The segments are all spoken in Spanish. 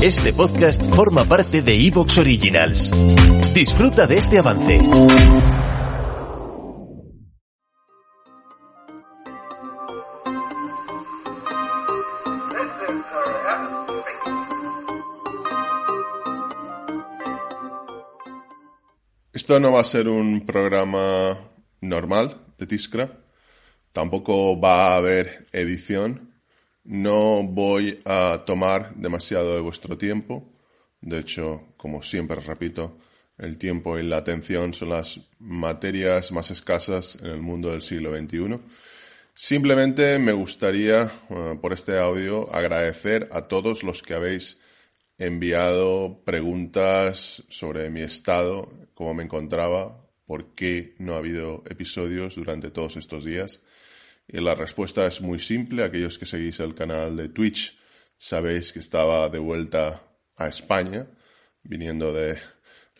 Este podcast forma parte de Evox Originals. Disfruta de este avance. Esto no va a ser un programa normal de Tiscra. Tampoco va a haber edición. No voy a tomar demasiado de vuestro tiempo. De hecho, como siempre repito, el tiempo y la atención son las materias más escasas en el mundo del siglo XXI. Simplemente me gustaría, eh, por este audio, agradecer a todos los que habéis enviado preguntas sobre mi estado, cómo me encontraba, por qué no ha habido episodios durante todos estos días. Y la respuesta es muy simple. Aquellos que seguís el canal de Twitch sabéis que estaba de vuelta a España, viniendo de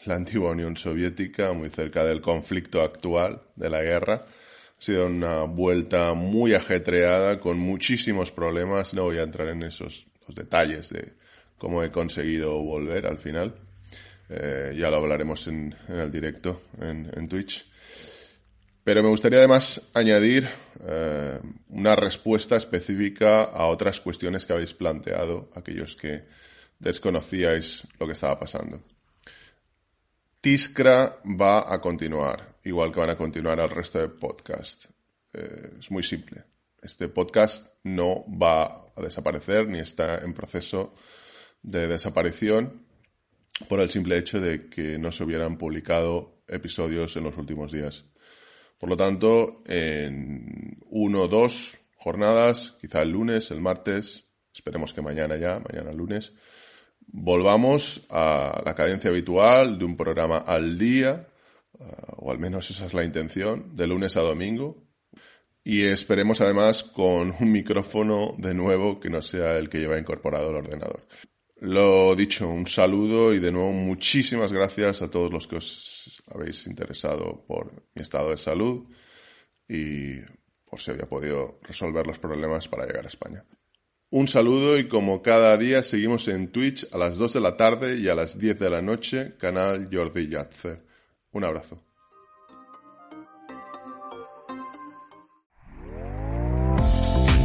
la antigua Unión Soviética, muy cerca del conflicto actual, de la guerra. Ha sido una vuelta muy ajetreada, con muchísimos problemas. No voy a entrar en esos los detalles de cómo he conseguido volver al final. Eh, ya lo hablaremos en, el directo en, Twitch. Pero me gustaría además añadir eh, una respuesta específica a otras cuestiones que habéis planteado, aquellos que desconocíais lo que estaba pasando. Tiscra va a continuar, igual que van a continuar el resto de podcast. Eh, es muy simple. Este podcast no va a desaparecer ni está en proceso de desaparición por el simple hecho de que no se hubieran publicado episodios en los últimos días. Por lo tanto, en uno o dos jornadas, quizá el lunes, el martes, esperemos que mañana ya, mañana lunes, volvamos a la cadencia habitual de un programa al día, eh, o al menos esa es la intención, de lunes a domingo, y esperemos además con un micrófono de nuevo que no sea el que lleva incorporado el ordenador. Lo dicho, un saludo y de nuevo muchísimas gracias a todos los que os habéis interesado por mi estado de salud y por si había podido resolver los problemas para llegar a España. Un saludo y como cada día seguimos en Twitch a las 2 de la tarde y a las 10 de la noche, canal Jordi Yatzer. Un abrazo.